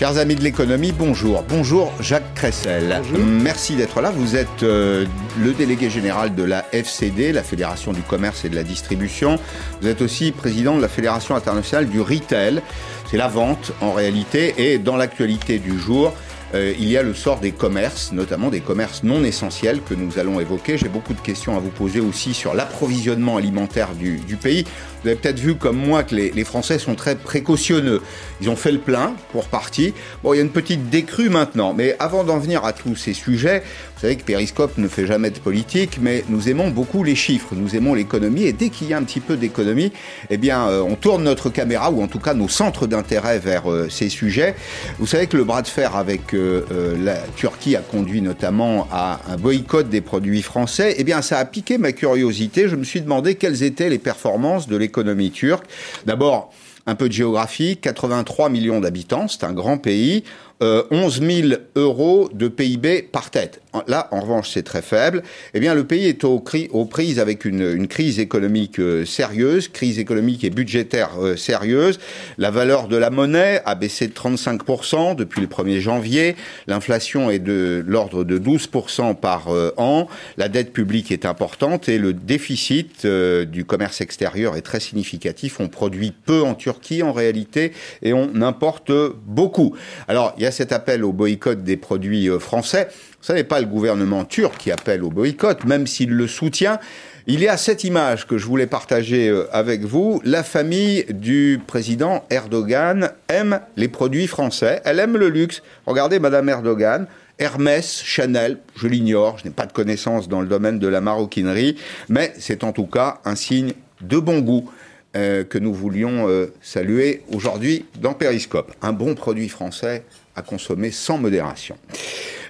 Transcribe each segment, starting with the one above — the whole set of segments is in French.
Chers amis de l'économie, bonjour. Bonjour Jacques Cressel. Merci d'être là. Vous êtes euh, le délégué général de la FCD, la Fédération du commerce et de la distribution. Vous êtes aussi président de la Fédération internationale du retail. C'est la vente en réalité. Et dans l'actualité du jour, euh, il y a le sort des commerces, notamment des commerces non essentiels que nous allons évoquer. J'ai beaucoup de questions à vous poser aussi sur l'approvisionnement alimentaire du, du pays. Vous avez peut-être vu comme moi que les, les, Français sont très précautionneux. Ils ont fait le plein pour partie. Bon, il y a une petite décrue maintenant. Mais avant d'en venir à tous ces sujets, vous savez que Periscope ne fait jamais de politique, mais nous aimons beaucoup les chiffres, nous aimons l'économie. Et dès qu'il y a un petit peu d'économie, eh bien, euh, on tourne notre caméra, ou en tout cas nos centres d'intérêt vers euh, ces sujets. Vous savez que le bras de fer avec euh, la Turquie a conduit notamment à un boycott des produits français. Eh bien, ça a piqué ma curiosité. Je me suis demandé quelles étaient les performances de l'économie économie turque. D'abord, un peu de géographie, 83 millions d'habitants, c'est un grand pays. Euh, 11 000 euros de PIB par tête. Là, en revanche, c'est très faible. Eh bien, le pays est aux, aux prises avec une, une, crise économique euh, sérieuse, crise économique et budgétaire euh, sérieuse. La valeur de la monnaie a baissé de 35% depuis le 1er janvier. L'inflation est de l'ordre de 12% par euh, an. La dette publique est importante et le déficit euh, du commerce extérieur est très significatif. On produit peu en Turquie en réalité et on importe beaucoup. Alors, il y a cet appel au boycott des produits euh, français. Ce n'est pas le gouvernement turc qui appelle au boycott, même s'il le soutient. Il y a cette image que je voulais partager euh, avec vous. La famille du président Erdogan aime les produits français. Elle aime le luxe. Regardez Madame Erdogan. Hermès, Chanel, je l'ignore, je n'ai pas de connaissances dans le domaine de la maroquinerie, mais c'est en tout cas un signe de bon goût. Euh, que nous voulions saluer aujourd'hui dans Périscope. Un bon produit français à consommer sans modération.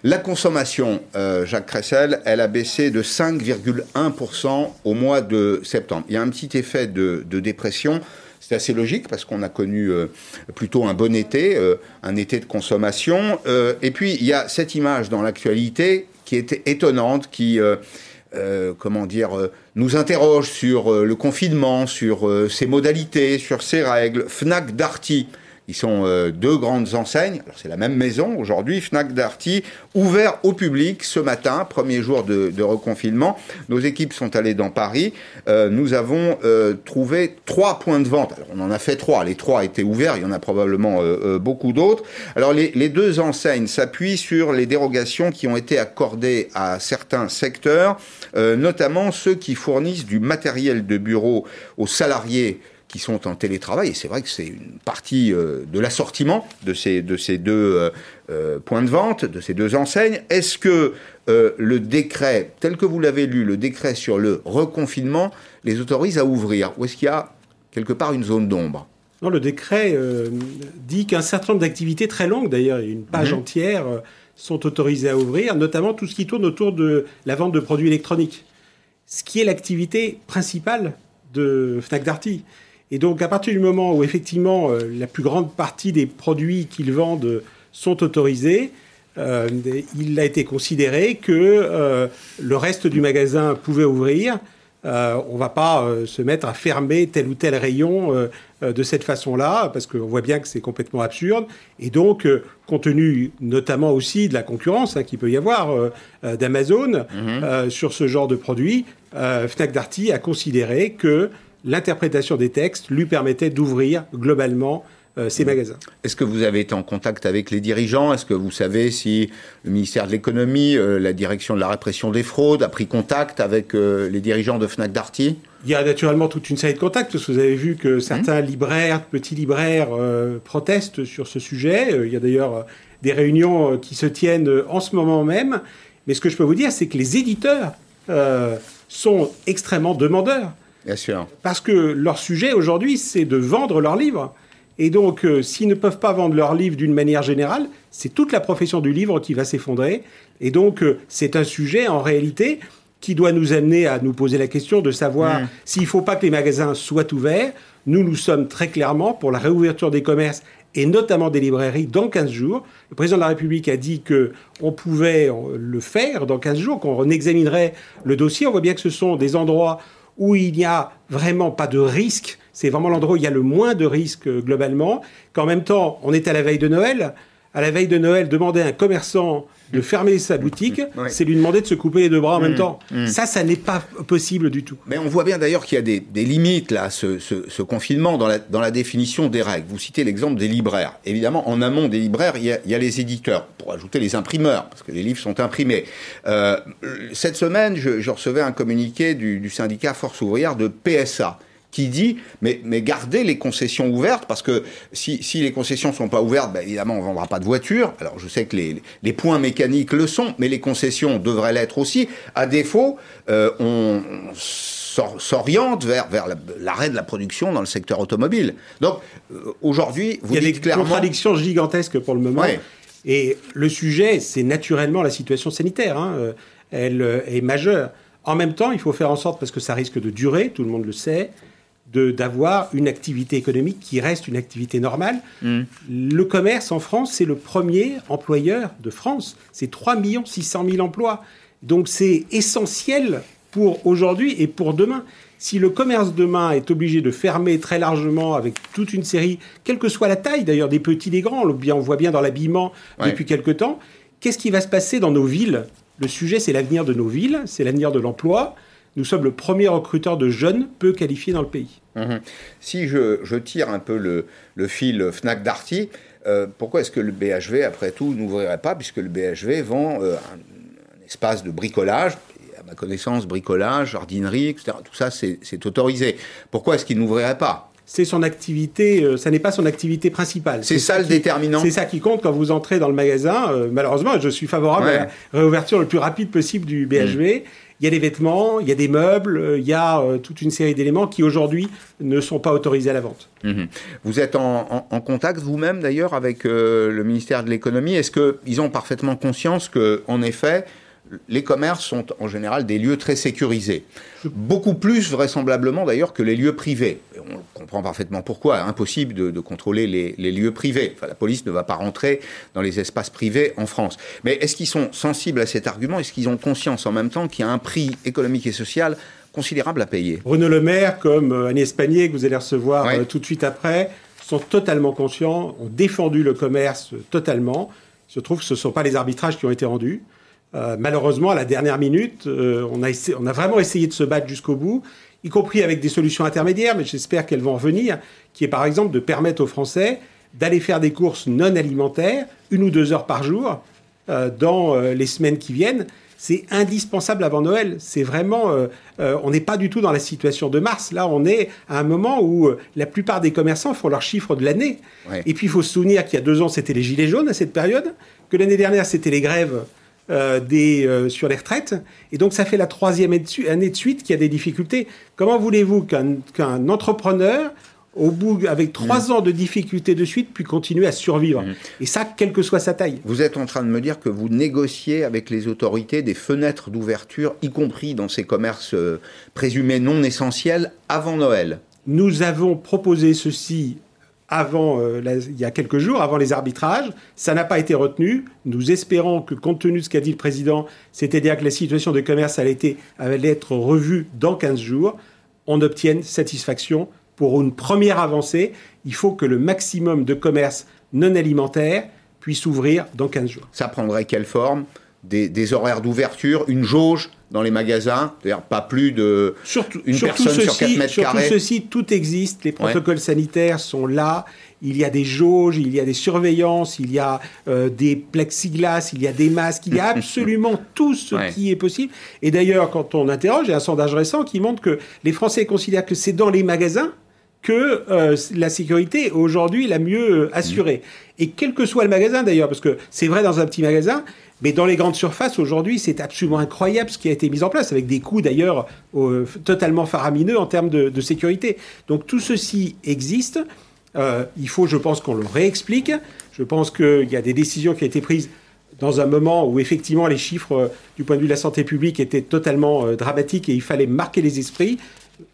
La consommation, euh, Jacques Cressel, elle a baissé de 5,1% au mois de septembre. Il y a un petit effet de, dépression. C'est assez logique parce qu'on a connu euh, plutôt un bon été, euh, un été de consommation. Et puis, il y a cette image dans l'actualité qui est étonnante, qui... Comment dire, nous interroge sur le confinement, sur ses modalités, sur ses règles. Fnac Darty, ils sont euh, deux grandes enseignes. C'est la même maison aujourd'hui, Fnac Darty, ouvert au public ce matin, premier jour de, reconfinement. Nos équipes sont allées dans Paris. Euh, nous avons euh, trouvé trois points de vente. On en a fait trois. Les trois étaient ouverts. Il y en a probablement beaucoup d'autres. Alors les, deux enseignes s'appuient sur les dérogations qui ont été accordées à certains secteurs, notamment ceux qui fournissent du matériel de bureau aux salariés qui sont en télétravail. Et c'est vrai que c'est une partie euh, de l'assortiment de ces, de ces deux euh, euh, points de vente, de ces deux enseignes. Est-ce que euh, le décret, tel que vous l'avez lu, le décret sur le reconfinement, les autorise à ouvrir Ou est-ce qu'il y a quelque part une zone d'ombre? Non, le décret dit qu'un certain nombre d'activités très longues, d'ailleurs, une page mmh. entière, sont autorisées à ouvrir, notamment tout ce qui tourne autour de la vente de produits électroniques, ce qui est l'activité principale de Fnac Darty. Et donc, à partir du moment où, effectivement, euh, la plus grande partie des produits qu'ils vendent sont autorisés, euh, il a été considéré que euh, le reste du magasin pouvait ouvrir. Euh, on ne va pas euh, se mettre à fermer tel ou tel rayon euh, de cette façon-là, parce qu'on voit bien que c'est complètement absurde. Et donc, compte tenu notamment aussi de la concurrence hein, qu'il peut y avoir d'Amazon mm -hmm. sur ce genre de produit, Fnac Darty a considéré que l'interprétation des textes lui permettait d'ouvrir globalement euh, ces magasins. Est-ce que vous avez été en contact avec les dirigeants? Est-ce que vous savez si le ministère de l'économie, euh, la direction de la répression des fraudes a pris contact avec euh, les dirigeants de Fnac Darty? Il y a naturellement toute une série de contacts, parce que vous avez vu que certains mmh. libraires, petits libraires, euh, protestent sur ce sujet. Il y a d'ailleurs des réunions qui se tiennent en ce moment même. Mais ce que je peux vous dire, c'est que les éditeurs sont extrêmement demandeurs. Bien sûr. Parce que leur sujet aujourd'hui, c'est de vendre leurs livres. Et donc, euh, s'ils ne peuvent pas vendre leurs livres d'une manière générale, c'est toute la profession du livre qui va s'effondrer. Et donc, euh, c'est un sujet, en réalité, qui doit nous amener à nous poser la question de savoir mmh. s'il ne faut pas que les magasins soient ouverts. Nous, nous sommes très clairement pour la réouverture des commerces et notamment des librairies dans 15 jours. Le président de la République a dit qu'on pouvait le faire dans 15 jours, qu'on examinerait le dossier. On voit bien que ce sont des endroits où il n'y a vraiment pas de risque c'est vraiment l'endroit où il y a le moins de risques euh, globalement, qu'en même temps, on est à la veille de Noël. À la veille de Noël, demander à un commerçant de fermer sa boutique, c'est lui demander de se couper les deux bras en même mmh. temps. Mmh. Ça, ça n'est pas possible du tout. Mais on voit bien d'ailleurs qu'il y a des, limites, là, ce, ce, confinement, dans la, dans la, définition des règles. Vous citez l'exemple des libraires. Évidemment, en amont des libraires, il y, a, il y, a, les éditeurs, pour ajouter les imprimeurs, parce que les livres sont imprimés. Euh, cette semaine, je, je, recevais un communiqué du, du syndicat Force ouvrière de PSA qui dit mais, mais gardez les concessions ouvertes parce que si, si les concessions sont pas ouvertes, ben évidemment on vendra pas de voitures. Alors je sais que les, les points mécaniques le sont, mais les concessions devraient l'être aussi. À défaut, euh, on, s'oriente vers, vers l'arrêt de la production dans le secteur automobile. Donc euh, aujourd'hui, vous Il y a des contradictions gigantesques pour le moment. Et le sujet, c'est naturellement la situation sanitaire. Hein. Euh, elle est majeure. En même temps, il faut faire en sorte, parce que ça risque de durer, tout le monde le sait, d'avoir une activité économique qui reste une activité normale. Mm. Le commerce en France, c'est le premier employeur de France. C'est 3 600 000 emplois. Donc c'est essentiel pour aujourd'hui et pour demain. Si le commerce demain est obligé de fermer très largement avec toute une série, quelle que soit la taille d'ailleurs, des petits, des grands, on voit bien dans l'habillement depuis quelque temps, qu'est-ce qui va se passer dans nos villes? Le sujet, c'est l'avenir de nos villes, c'est l'avenir de l'emploi. Nous sommes le premier recruteur de jeunes peu qualifiés dans le pays. Mhm. Si je, tire un peu le, fil Fnac Darty, euh, pourquoi est-ce que le BHV, après tout, n'ouvrirait pas, puisque le BHV vend euh, un, espace de bricolage, à ma connaissance, bricolage, jardinerie, etc. Tout ça, c'est autorisé. Pourquoi est-ce qu'il n'ouvrirait pas? C'est son activité, euh, ça n'est pas son activité principale. C'est ça, le déterminant. C'est ça qui compte quand vous entrez dans le magasin. malheureusement, je suis favorable à la réouverture le plus rapide possible du BHV. Il y a des vêtements, il y a des meubles, euh, il y a euh, toute une série d'éléments qui aujourd'hui ne sont pas autorisés à la vente. Mhm. Vous êtes en, contact vous-même d'ailleurs avec euh, le ministère de l'économie. Est-ce qu'ils ont parfaitement conscience que, en effet, les commerces sont en général des lieux très sécurisés. Beaucoup plus vraisemblablement d'ailleurs que les lieux privés. On comprend parfaitement pourquoi. Impossible de, contrôler les, lieux privés. Enfin, la police ne va pas rentrer dans les espaces privés en France. Mais est-ce qu'ils sont sensibles à cet argument? Est-ce qu'ils ont conscience en même temps qu'il y a un prix économique et social considérable à payer? Bruno Le Maire, comme euh, Agnès Pannier, que vous allez recevoir euh, tout de suite après, sont totalement conscients, ont défendu le commerce totalement. Il se trouve que ce ne sont pas les arbitrages qui ont été rendus. Euh, malheureusement, à la dernière minute, euh, on, a on, a vraiment essayé de se battre jusqu'au bout, y compris avec des solutions intermédiaires, mais j'espère qu'elles vont revenir, qui est par exemple de permettre aux Français d'aller faire des courses non alimentaires, une ou deux heures par jour, euh, dans les semaines qui viennent. C'est indispensable avant Noël. C'est vraiment, on n'est pas du tout dans la situation de mars. Là, on est à un moment où la plupart des commerçants font leurs chiffres de l'année. Et puis, il faut se souvenir qu'il y a deux ans, c'était les gilets jaunes à cette période, que l'année dernière, c'était les grèves euh, des, euh, sur les retraites. Et donc, ça fait la troisième année de suite qu'il y a des difficultés. Comment voulez-vous qu'un entrepreneur, au bout, avec trois mmh. ans de difficultés de suite, puisse continuer à survivre mmh. Et ça, quelle que soit sa taille. Vous êtes en train de me dire que vous négociez avec les autorités des fenêtres d'ouverture, y compris dans ces commerces euh, présumés non essentiels, avant Noël nous avons proposé ceci avant, euh, il y a quelques jours, avant les arbitrages. Ça n'a pas été retenu. Nous espérons que, compte tenu de ce qu'a dit le président, c'est-à-dire que la situation de commerce allait, être revue dans 15 jours, on obtienne satisfaction pour une première avancée. Il faut que le maximum de commerces non alimentaires puisse ouvrir dans 15 jours. Ça prendrait quelle forme? Des, horaires d'ouverture, une jauge dans les magasins, c'est-à-dire pas plus de surtout, une personne sur 4 mètres surtout ceci, tout existe, les protocoles sanitaires sont là, il y a des jauges, il y a des surveillances, il y a euh, des plexiglas, il y a des masques, il y a absolument tout ce qui est possible. Et d'ailleurs, quand on interroge, il y a un sondage récent qui montre que les Français considèrent que c'est dans les magasins que euh, la sécurité aujourd'hui la mieux assurée. Et quel que soit le magasin d'ailleurs, parce que c'est vrai dans un petit magasin, mais dans les grandes surfaces, aujourd'hui, c'est absolument incroyable ce qui a été mis en place, avec des coûts d'ailleurs totalement faramineux en termes de, sécurité. Donc tout ceci existe. Euh, il faut, je pense, qu'on le réexplique. Je pense qu'il y a des décisions qui ont été prises dans un moment où effectivement les chiffres euh, du point de vue de la santé publique étaient totalement dramatiques et il fallait marquer les esprits.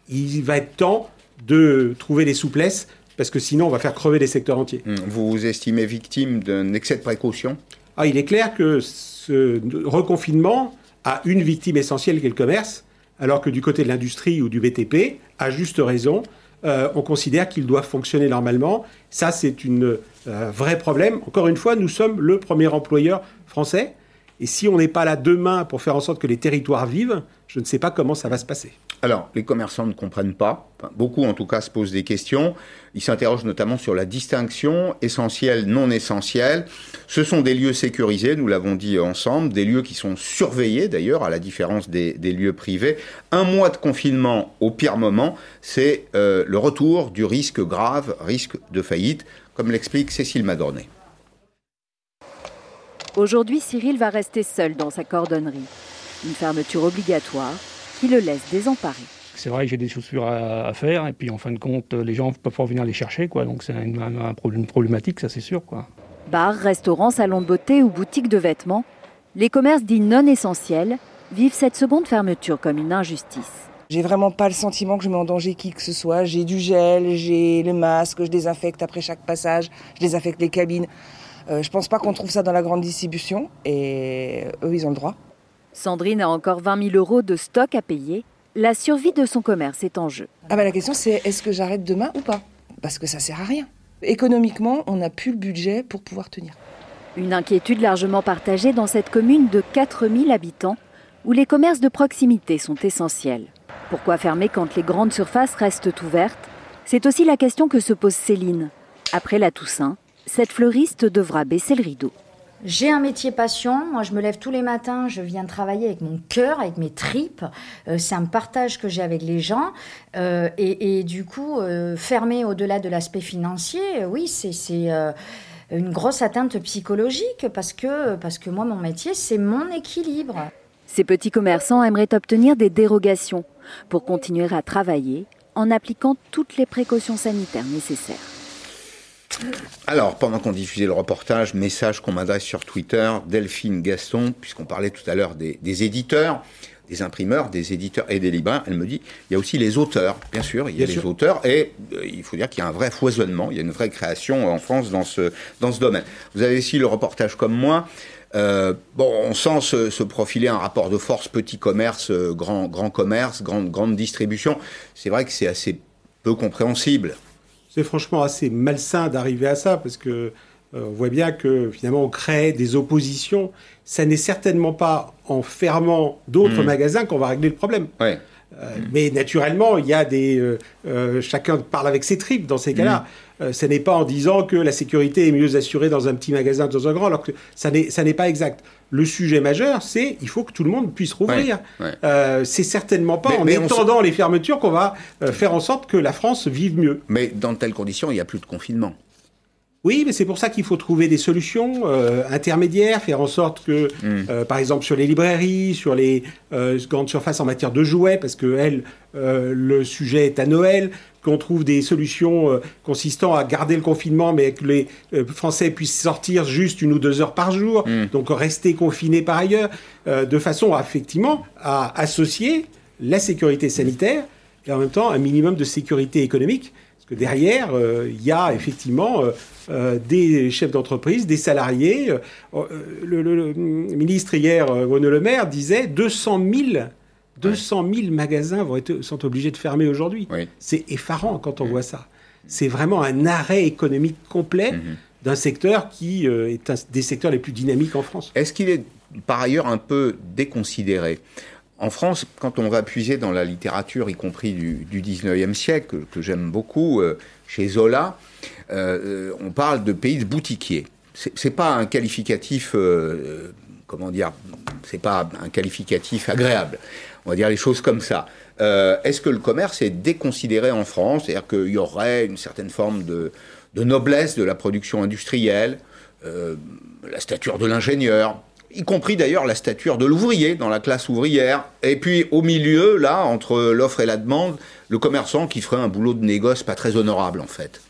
Il va être temps de trouver des souplesses parce que sinon on va faire crever les secteurs entiers. Vous vous estimez victime d'un excès de précaution? Ah, il est clair que ce reconfinement a une victime essentielle qui est le commerce, alors que du côté de l'industrie ou du BTP, à juste raison, on considère qu'ils doivent fonctionner normalement. Ça, c'est un vrai problème. Encore une fois, nous sommes le premier employeur français. Et si on n'est pas là demain pour faire en sorte que les territoires vivent, je ne sais pas comment ça va se passer. Alors, les commerçants ne comprennent pas. beaucoup, en tout cas, se posent des questions. Ils s'interrogent notamment sur la distinction essentielle, non essentielle. Ce sont des lieux sécurisés, nous l'avons dit ensemble, des lieux qui sont surveillés d'ailleurs, à la différence des, lieux privés. Un mois de confinement au pire moment, c'est euh, le retour du risque grave, risque de faillite, comme l'explique Cécile Madornet. Aujourd'hui, Cyril va rester seul dans sa cordonnerie. Une fermeture obligatoire qui le laisse désemparé. C'est vrai que j'ai des chaussures à, faire et puis en fin de compte, les gens ne peuvent pas venir les chercher. Quoi, donc c'est une, un problème, problématique, ça c'est sûr. Quoi. Bar, restaurant, salon de beauté ou boutique de vêtements, les commerces dits non essentiels vivent cette seconde fermeture comme une injustice. J'ai vraiment pas le sentiment que je mets en danger qui que ce soit. J'ai du gel, j'ai le masque, je désinfecte après chaque passage, je désinfecte les cabines. Euh, je pense pas qu'on trouve ça dans la grande distribution et eux, ils ont le droit. Sandrine a encore 20 000 euros de stock à payer. La survie de son commerce est en jeu. Ah bah la question c'est est-ce que j'arrête demain ou pas? Parce que ça sert à rien. Économiquement, on n'a plus le budget pour pouvoir tenir. Une inquiétude largement partagée dans cette commune de 4000 habitants où les commerces de proximité sont essentiels. Pourquoi fermer quand les grandes surfaces restent ouvertes? C'est aussi la question que se pose Céline. Après la Toussaint, cette fleuriste devra baisser le rideau. J'ai un métier passion. Moi, je me lève tous les matins. Je viens travailler avec mon cœur, avec mes tripes. Euh, c'est un partage que j'ai avec les gens. Euh, et, du coup, euh, fermer au-delà de l'aspect financier, oui, c'est une grosse atteinte psychologique parce que, parce que moi, mon métier, c'est mon équilibre. Ces petits commerçants aimeraient obtenir des dérogations pour continuer à travailler en appliquant toutes les précautions sanitaires nécessaires. Alors, pendant qu'on diffusait le reportage, message qu'on m'adresse sur Twitter, Delphine Gaston, puisqu'on parlait tout à l'heure des, éditeurs, des imprimeurs, des éditeurs et des libraires, elle me dit, il y a aussi les auteurs, bien sûr, il y a les auteurs, et euh, il faut dire qu'il y a un vrai foisonnement, il y a une vraie création en France dans ce, dans ce domaine. Vous avez aussi le reportage comme moi. Euh, bon, on sent se, profiler un rapport de force petit commerce, euh, grand, grand commerce, grande, grande distribution. C'est vrai que c'est assez peu compréhensible c'est franchement assez malsain d'arriver à ça parce que euh, on voit bien que finalement on crée des oppositions. Ça n'est certainement pas en fermant d'autres mmh. magasins qu'on va régler le problème. Euh, mais naturellement, il y a des. Euh, chacun parle avec ses tripes dans ces cas-là. Mmh. ce n'est pas en disant que la sécurité est mieux assurée dans un petit magasin que dans un grand, alors que ça n'est pas exact le sujet majeur, c'est il faut que tout le monde puisse rouvrir. Euh, c'est certainement pas en étendant les fermetures qu'on va euh, faire en sorte que la France vive mieux. Mais dans de telles conditions, il n'y a plus de confinement. Oui, mais c'est pour ça qu'il faut trouver des solutions euh, intermédiaires, faire en sorte que, hmm. par exemple, sur les librairies, sur les grandes surfaces en matière de jouets, parce que elle, le sujet est à Noël, qu'on trouve des solutions euh, consistant à garder le confinement, mais que les euh, Français puissent sortir juste une ou deux heures par jour, mm. donc rester confinés par ailleurs, euh, de façon à, effectivement à associer la sécurité sanitaire et en même temps un minimum de sécurité économique. Que derrière, il y a effectivement des chefs d'entreprise, des salariés. Le, ministre hier, Renaud Le Maire, disait 200 000 200 000 magasins vont être, sont obligés de fermer aujourd'hui. C'est effarant quand on mm. voit ça. C'est vraiment un arrêt économique complet mm-hmm. d'un secteur qui euh, est un des secteurs les plus dynamiques en France. Est-ce qu'il est par ailleurs un peu déconsidéré? En France, quand on va puiser dans la littérature, y compris du, 19e siècle, que, j'aime beaucoup, euh, chez Zola, euh, on parle de pays de boutiquiers. C'est pas un qualificatif, comment dire, c'est pas un qualificatif agréable. On va dire les choses comme ça. Euh, est-ce que le commerce est déconsidéré en France? C'est-à-dire qu'il y aurait une certaine forme de, noblesse de la production industrielle, euh, la stature de l'ingénieur, y compris d'ailleurs la stature de l'ouvrier dans la classe ouvrière. Et puis au milieu, là, entre l'offre et la demande, le commerçant qui ferait un boulot de négoce pas très honorable en fait.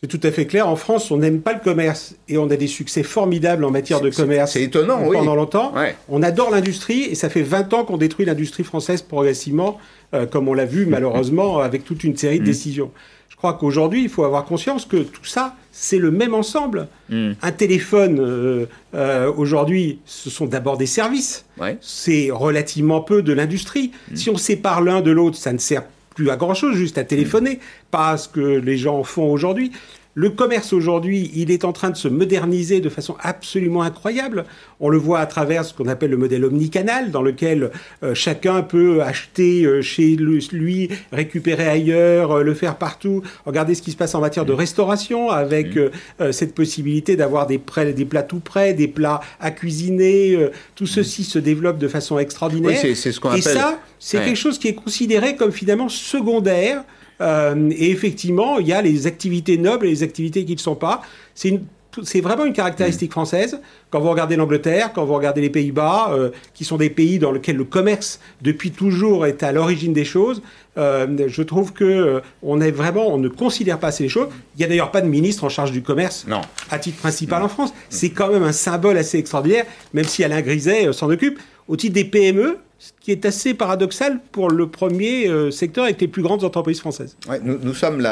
C'est tout à fait clair. En France, on n'aime pas le commerce et on a des succès formidables en matière de commerce. C'est étonnant, oui. Pendant longtemps. On adore l'industrie et ça fait 20 ans qu'on détruit l'industrie française progressivement, euh, comme on l'a vu malheureusement avec toute une série de mm. décisions. Je crois qu'aujourd'hui, il faut avoir conscience que tout ça, c'est le même ensemble. Mm. Un téléphone, euh, euh, aujourd'hui, ce sont d'abord des services. C'est relativement peu de l'industrie. Mm. Si on sépare l'un de l'autre, ça ne sert plus à grand-chose, juste à téléphoner, pas à ce que les gens font aujourd'hui. Le commerce aujourd'hui, il est en train de se moderniser de façon absolument incroyable. On le voit à travers ce qu'on appelle le modèle omnicanal, dans lequel euh, chacun peut acheter euh, chez lui, récupérer ailleurs, euh, le faire partout. Regardez ce qui se passe en matière de restauration, avec cette possibilité d'avoir des, des plats tout prêts, des plats à cuisiner. tout ceci se développe de façon extraordinaire. Oui, c'est ce qu'on appelle... Et ça, c'est quelque chose qui est considéré comme finalement secondaire euh, et effectivement, il y a les activités nobles et les activités qui ne le sont pas. C'est vraiment une caractéristique mm. française. Quand vous regardez l'Angleterre, quand vous regardez les Pays-Bas, euh, qui sont des pays dans lesquels le commerce, depuis toujours, est à l'origine des choses, euh, je trouve que on est vraiment, on ne considère pas ces choses. Il n'y a d'ailleurs pas de ministre en charge du commerce non. à titre principal en France. Mm. C'est quand même un symbole assez extraordinaire, même si Alain Griset s'en occupe. Au titre des PME, ce qui est assez paradoxal pour le premier euh, secteur avec les plus grandes entreprises françaises. nous, sommes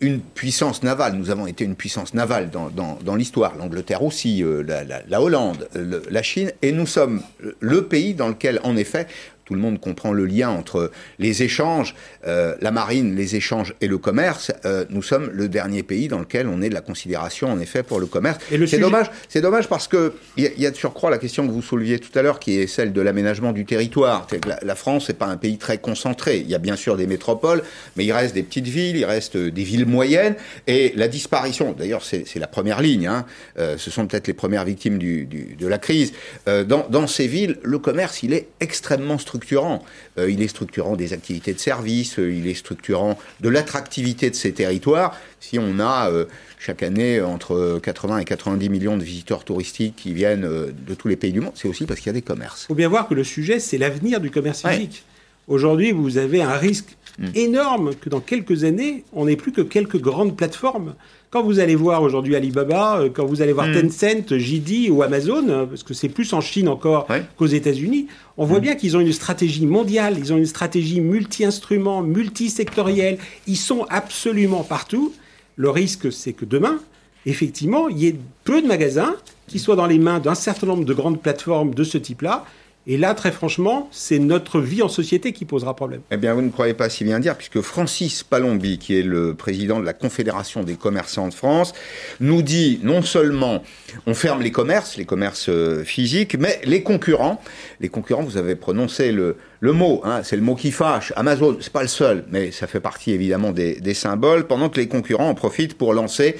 une puissance navale, nous avons été une puissance navale dans, l'histoire, l'Angleterre aussi, euh, la, Hollande, la Chine, et nous sommes le pays dans lequel, en effet, tout le monde comprend le lien entre les échanges, euh, la marine, les échanges et le commerce. Euh, nous sommes le dernier pays dans lequel on est de la considération, en effet, pour le commerce. C'est dommage, c'est dommage parce que il y, a de surcroît la question que vous souleviez tout à l'heure, qui est celle de l'aménagement du territoire. La, la, France n'est pas un pays très concentré. Il y a bien sûr des métropoles, mais il reste des petites villes, il reste des villes moyennes, et la disparition. D'ailleurs, c'est la première ligne. Hein, euh, ce sont peut-être les premières victimes du, du, de la crise. dans, dans ces villes, le commerce, il est extrêmement structuré structurant. Euh, il est structurant des activités de service, euh, il est structurant de l'attractivité de ces territoires. Si on a euh, chaque année entre 80 et 90 millions de visiteurs touristiques qui viennent de tous les pays du monde, c'est aussi parce qu'il y a des commerces. Il faut bien voir que le sujet, c'est l'avenir du commerce physique. Aujourd'hui, vous avez un risque mm. énorme que dans quelques années, on n'ait plus que quelques grandes plateformes quand vous allez voir aujourd'hui Alibaba, euh, quand vous allez voir hmm. Tencent, JD ou Amazon, euh, parce que c'est plus en Chine encore qu'aux États-Unis, on voit hmm. bien qu'ils ont une stratégie mondiale, ils ont une stratégie multi-instruments, multi-sectorielle, ils sont absolument partout. Le risque, c'est que demain, effectivement, il y ait peu de magasins qui soient dans les mains d'un certain nombre de grandes plateformes de ce type-là, et là, très franchement, c'est notre vie en société qui posera problème. Eh bien, vous ne croyez pas si bien dire, puisque Francis Palombi, qui est le président de la Confédération des commerçants de France, nous dit non seulement on ferme les commerces, les commerces euh, physiques, mais les concurrents, les concurrents, vous avez prononcé le, mot, hein, c'est le mot qui fâche. Amazon, c'est pas le seul, mais ça fait partie évidemment des, des symboles, pendant que les concurrents en profitent pour lancer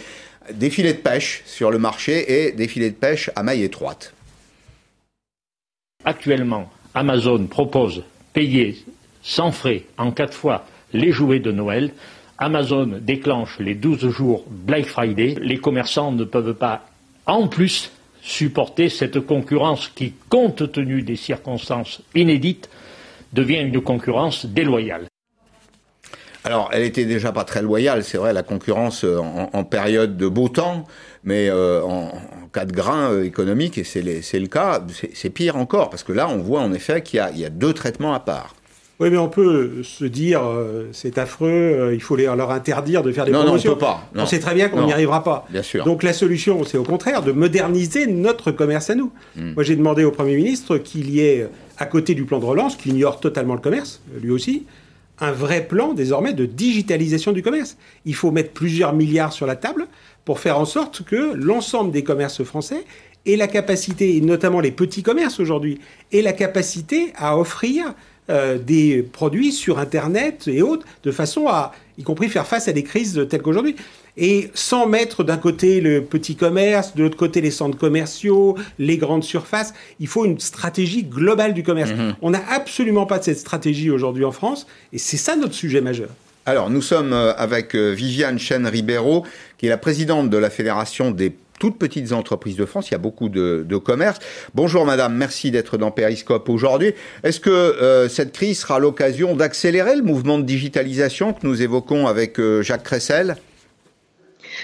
des filets de pêche sur le marché et des filets de pêche à maille étroite. Actuellement, Amazon propose payer sans frais en quatre fois les jouets de Noël. Amazon déclenche les 12 jours Black Friday. Les commerçants ne peuvent pas, en plus, supporter cette concurrence qui, compte tenu des circonstances inédites, devient une concurrence déloyale. Alors, elle était déjà pas très loyale, c'est vrai, la concurrence euh, en, période de beau temps, mais euh, en, cas de grain euh, économique, et c'est le cas, c'est pire encore, parce que là, on voit en effet qu'il y, a deux traitements à part. Oui, mais on peut se dire, c'est affreux, il faut leur interdire de faire des promotions. Non, on peut pas. On sait très bien qu'on n'y arrivera pas. Bien sûr. Donc la solution, c'est au contraire de moderniser notre commerce à nous. Hmm. Moi, j'ai demandé au Premier ministre qu'il y ait, à côté du plan de relance, qui ignore totalement le commerce, lui aussi, un vrai plan désormais de digitalisation du commerce. Il faut mettre plusieurs milliards sur la table pour faire en sorte que l'ensemble des commerces français ait la capacité, et notamment les petits commerces aujourd'hui, ait la capacité à offrir euh, des produits sur Internet et autres, de façon à, y compris, faire face à des crises telles qu'aujourd'hui et sans mettre d'un côté le petit commerce, de l'autre côté les centres commerciaux, les grandes surfaces. Il faut une stratégie globale du commerce. Mhm. On n'a absolument pas de cette stratégie aujourd'hui en France, et c'est ça notre sujet majeur. Alors, nous sommes euh, avec euh, Viviane Chen-Ribeiro, qui est la présidente de la Fédération des toutes petites entreprises de France. Il y a beaucoup de, commerces. Bonjour madame, merci d'être dans Periscope aujourd'hui. Est-ce que euh, cette crise sera l'occasion d'accélérer le mouvement de digitalisation que nous évoquons avec Jacques Cressel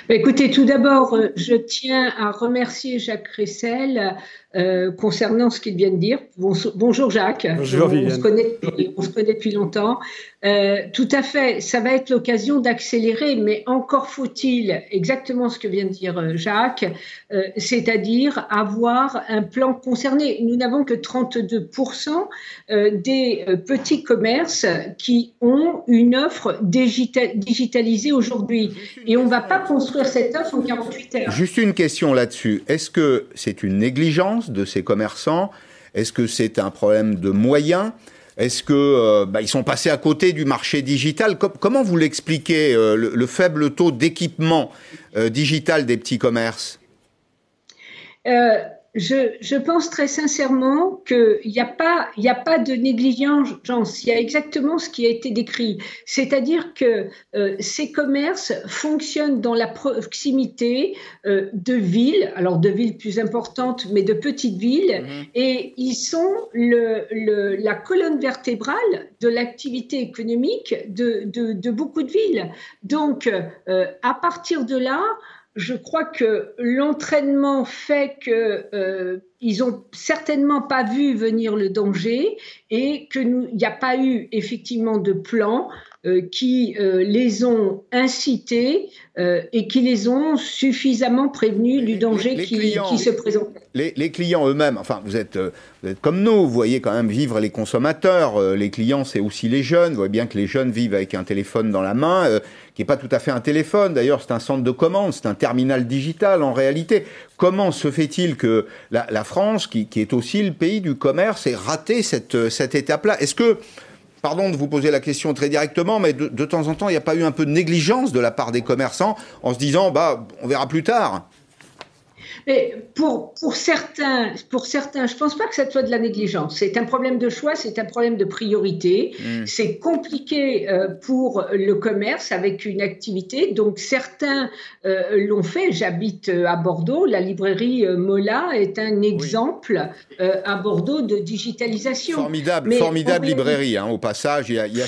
écoutez, tout d'abord, euh, je tiens à remercier Jacques Cressel euh, concernant ce qu'il vient de dire. bonjour Jacques. Bonjour on, se connaît, on se connaît depuis longtemps. Euh, tout à fait, ça va être l'occasion d'accélérer, mais encore faut-il exactement ce que vient de dire euh, Jacques, euh, c'est-à-dire avoir un plan concerné. Nous n'avons que 32% des petits commerces qui ont une offre digitalisée aujourd'hui. Et on ne va pas construire cette offre en 48 heures. Juste une question là-dessus. Est-ce que c'est une négligence de ces commerçants. Est-ce que c'est un problème de moyens? Est-ce que euh, bah, sont passés à côté du marché digital? Comment vous l'expliquez euh, le, faible taux d'équipement euh, digital des petits commerces? Je, pense très sincèrement qu'il n'y a, pas, a pas de négligence, il y a exactement ce qui a été décrit. C'est-à-dire que euh, ces commerces fonctionnent dans la proximité euh, de villes, alors de villes plus importantes, mais de petites villes, mhm. et ils sont le, la colonne vertébrale de l'activité économique de, de, beaucoup de villes. Donc, euh, à partir de là, je crois que l'entraînement fait que euh, ont certainement pas vu venir le danger et que il n'y a pas eu effectivement de plan qui euh, les ont incités euh, et qui les ont suffisamment prévenus du danger qui, se présente. Les, clients eux-mêmes, enfin vous êtes, vous êtes, comme nous, vous voyez quand même vivre les consommateurs. les clients, c'est aussi les jeunes. Vous voyez bien que les jeunes vivent avec un téléphone dans la main, qui n'est pas tout à fait un téléphone. D'ailleurs, c'est un centre de commande, c'est un terminal digital en réalité. Comment se fait-il que la, France, qui, qui, est aussi le pays du commerce, ait raté cette, cette étape-là? Est-ce que pardon de vous poser la question très directement, mais de, temps en temps, il n'y a pas eu un peu de négligence de la part des commerçants en se disant, bah, on verra plus tard mais pour, pour, certains, pour certains, je ne pense pas que ça soit de la négligence. C'est un problème de choix, c'est un problème de priorité. Hmm. C'est compliqué euh, pour le commerce avec une activité. Donc certains euh, l'ont fait. J'habite euh, à Bordeaux. La librairie Mola est un exemple à Bordeaux de digitalisation. Formidable, formidable librairie. Hein, au passage, il y a, il y a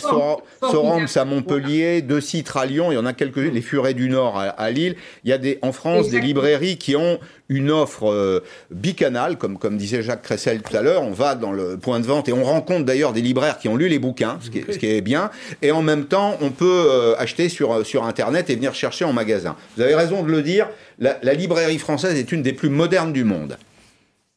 à Montpellier, deux sites à Lyon. Il y en a quelques, les Furets du Nord à, à Lille. Il y a des, en France des librairies qui ont une offre euh, bicanale, comme, disait Jacques Cressel tout à l'heure. On va dans le point de vente et on rencontre d'ailleurs des libraires qui ont lu les bouquins, ce qui est, bien. Et en même temps, on peut euh, acheter sur, sur Internet et venir chercher en magasin. Vous avez raison de le dire, la, librairie française est une des plus modernes du monde.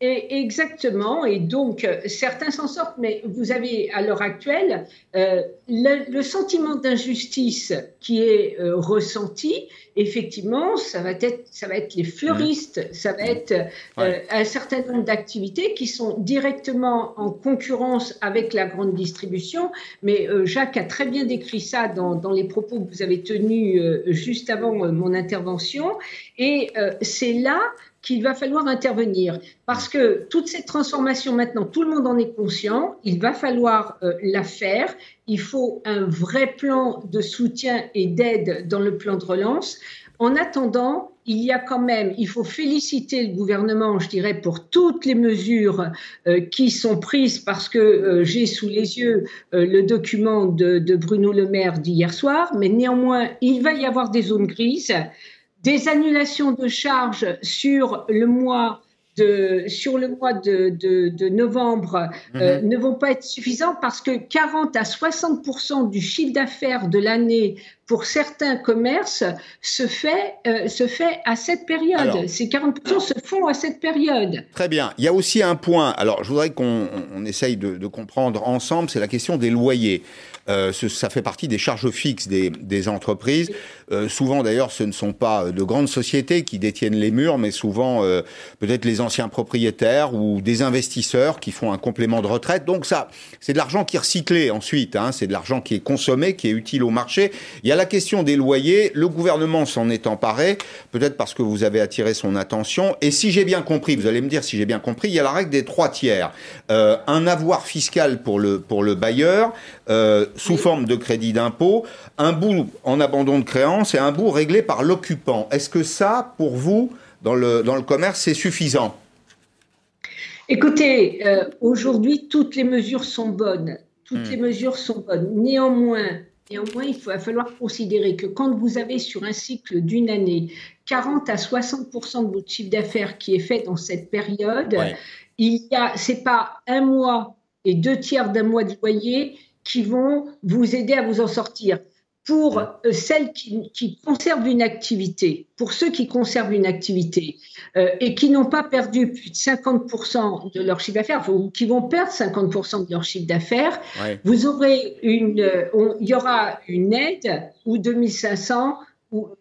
Et exactement, et donc euh, certains s'en sortent, mais vous avez à l'heure actuelle euh, le, sentiment d'injustice qui est euh, ressenti. Effectivement, ça va être, ça va être les fleuristes, ça va être un certain nombre d'activités qui sont directement en concurrence avec la grande distribution. Mais Jacques a très bien décrit ça dans, dans les propos que vous avez tenus juste avant mon intervention, et c'est là qu'il va falloir intervenir. Parce que toute cette transformation maintenant, tout le monde en est conscient, il va falloir euh, la faire. Il faut un vrai plan de soutien et d'aide dans le plan de relance. En attendant, il y a quand même, il faut féliciter le gouvernement, je dirais, pour toutes les mesures euh, qui sont prises parce que euh, j'ai sous les yeux le document de, de Bruno Le Maire d'hier soir, mais néanmoins, il va y avoir des zones grises des annulations de charges sur le mois de, sur le mois de, de, novembre euh, mhm. ne vont pas être suffisants parce que 40 à 60 du chiffre d'affaires de l'année pour certains commerces se fait, euh, se fait à cette période. Ces 40 se font à cette période. Très bien. Il y a aussi un point, alors je voudrais qu'on essaye de, de comprendre ensemble, c'est la question des loyers. Euh, ça fait partie des charges fixes des, des entreprises. Euh, souvent, d'ailleurs, ce ne sont pas de grandes sociétés qui détiennent les murs, mais souvent euh, peut-être les anciens propriétaires ou des investisseurs qui font un complément de retraite. Donc ça, c'est de l'argent qui est recyclé ensuite. Hein, c'est de l'argent qui est consommé, qui est utile au marché. Il y a la question des loyers. Le gouvernement s'en est emparé, peut-être parce que vous avez attiré son attention. Et si j'ai bien compris, vous allez me dire si j'ai bien compris, il y a la règle des trois tiers. Euh, un avoir fiscal pour le pour le bailleur euh, sous forme de crédit d'impôt, un bout en abandon de créance et un bout réglé par l'occupant. Est-ce que ça, pour vous, dans le, dans le commerce, c'est suffisant? Écoutez, euh, aujourd'hui, toutes les mesures sont bonnes. Toutes hmm. les mesures sont bonnes. Néanmoins, néanmoins, il va falloir considérer que quand vous avez sur un cycle d'une année 40 à 60 de votre chiffre d'affaires qui est fait dans cette période, il y a, c'est pas un mois et deux tiers d'un mois de loyer, qui vont vous aider à vous en sortir. Pour euh, celles qui, conservent une activité, pour ceux qui conservent une activité euh, et qui n'ont pas perdu plus de 50% de leur chiffre d'affaires, ou qui vont perdre 50% de leur chiffre d'affaires, vous aurez une, euh, il y aura une aide ou 2500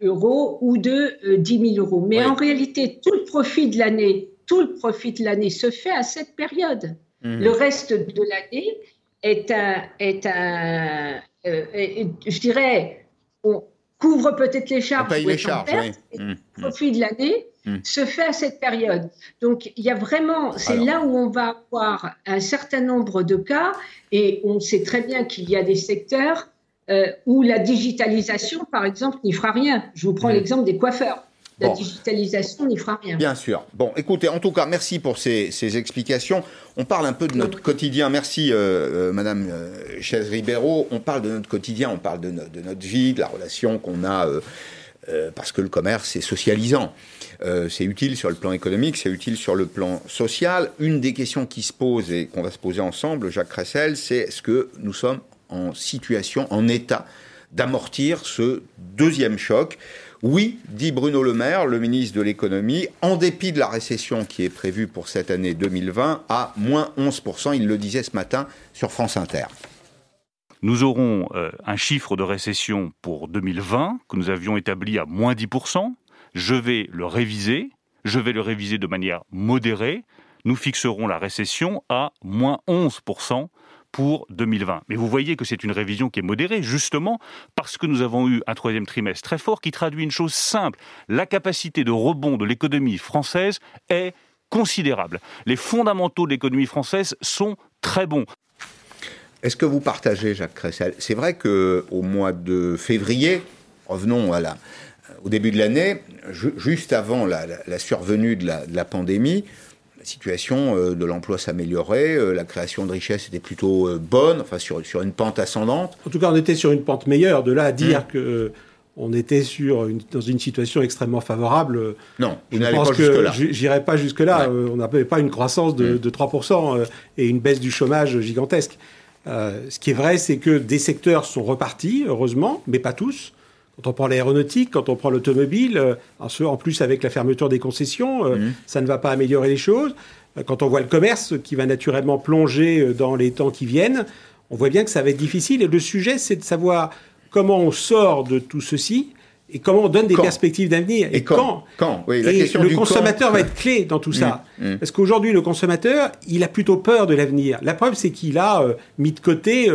euros ou de 10 000 euros. Mais en réalité, tout le profit de l'année, tout le profit de l'année se fait à cette période. Mmh. Le reste de l'année est un, est un euh, je dirais, on couvre peut-être les charges, on paye les charges, mmh, le profit de l'année mmh. se fait à cette période. Donc il y a vraiment, c'est là où on va avoir un certain nombre de cas, et on sait très bien qu'il y a des secteurs euh, où la digitalisation, par exemple, n'y fera rien. Je vous prends l'exemple des coiffeurs. La digitalisation n'y fera rien. Bien sûr. Bon, écoutez, en tout cas, merci pour ces, explications. On parle un peu de notre quotidien. Merci, euh, euh, Madame euh, Chaise Ribeiro. On parle de notre quotidien, on parle de, notre vie, de la relation qu'on a, parce que le commerce est socialisant. c'est utile sur le plan économique, c'est utile sur le plan social. Une des questions qui se pose et qu'on va se poser ensemble, Jacques Cressel, c'est est-ce que nous sommes en situation, en état d'amortir ce deuxième choc oui, dit Bruno Le Maire, le ministre de l'économie, en dépit de la récession qui est prévue pour cette année 2020, à moins 11%, il le disait ce matin sur France Inter. Nous aurons euh, un chiffre de récession pour 2020 que nous avions établi à moins 10%. Je vais le réviser. Je vais le réviser de manière modérée. Nous fixerons la récession à moins 11% pour 2020. Mais vous voyez que c'est une révision qui est modérée, justement parce que nous avons eu un troisième trimestre très fort qui traduit une chose simple. La capacité de rebond de l'économie française est considérable. Les fondamentaux de l'économie française sont très bons. Est-ce que vous partagez, Jacques Cressel C'est vrai qu'au mois de février, revenons à au début de l'année, juste avant la, survenue de la pandémie, la situation euh, de l'emploi s'améliorait, euh, la création de richesses était plutôt euh, bonne, enfin sur, sur une pente ascendante. En tout cas, on était sur une pente meilleure. De là à dire qu'on mmh. que on était sur dans une situation extrêmement favorable. Non, vous n'allez pas jusque-là. J'irai pas jusque-là. on n'avait pas une croissance de, mmh. de 3% et une baisse du chômage gigantesque. ce qui est vrai, c'est que des secteurs sont repartis, heureusement, mais pas tous. Quand on prend l'aéronautique, quand on prend l'automobile, euh, en plus avec la fermeture des concessions, euh, mmh. ça ne va pas améliorer les choses. Euh, quand on voit le commerce qui va naturellement plonger dans les temps qui viennent, on voit bien que ça va être difficile. Et le sujet, c'est de savoir comment on sort de tout ceci et comment on donne des perspectives d'avenir. Et, quand, quand, oui, la question Le consommateur va être clé dans tout ça. Mmh, mmh. Parce qu'aujourd'hui, le consommateur, il a plutôt peur de l'avenir. La preuve, c'est qu'il a mis de côté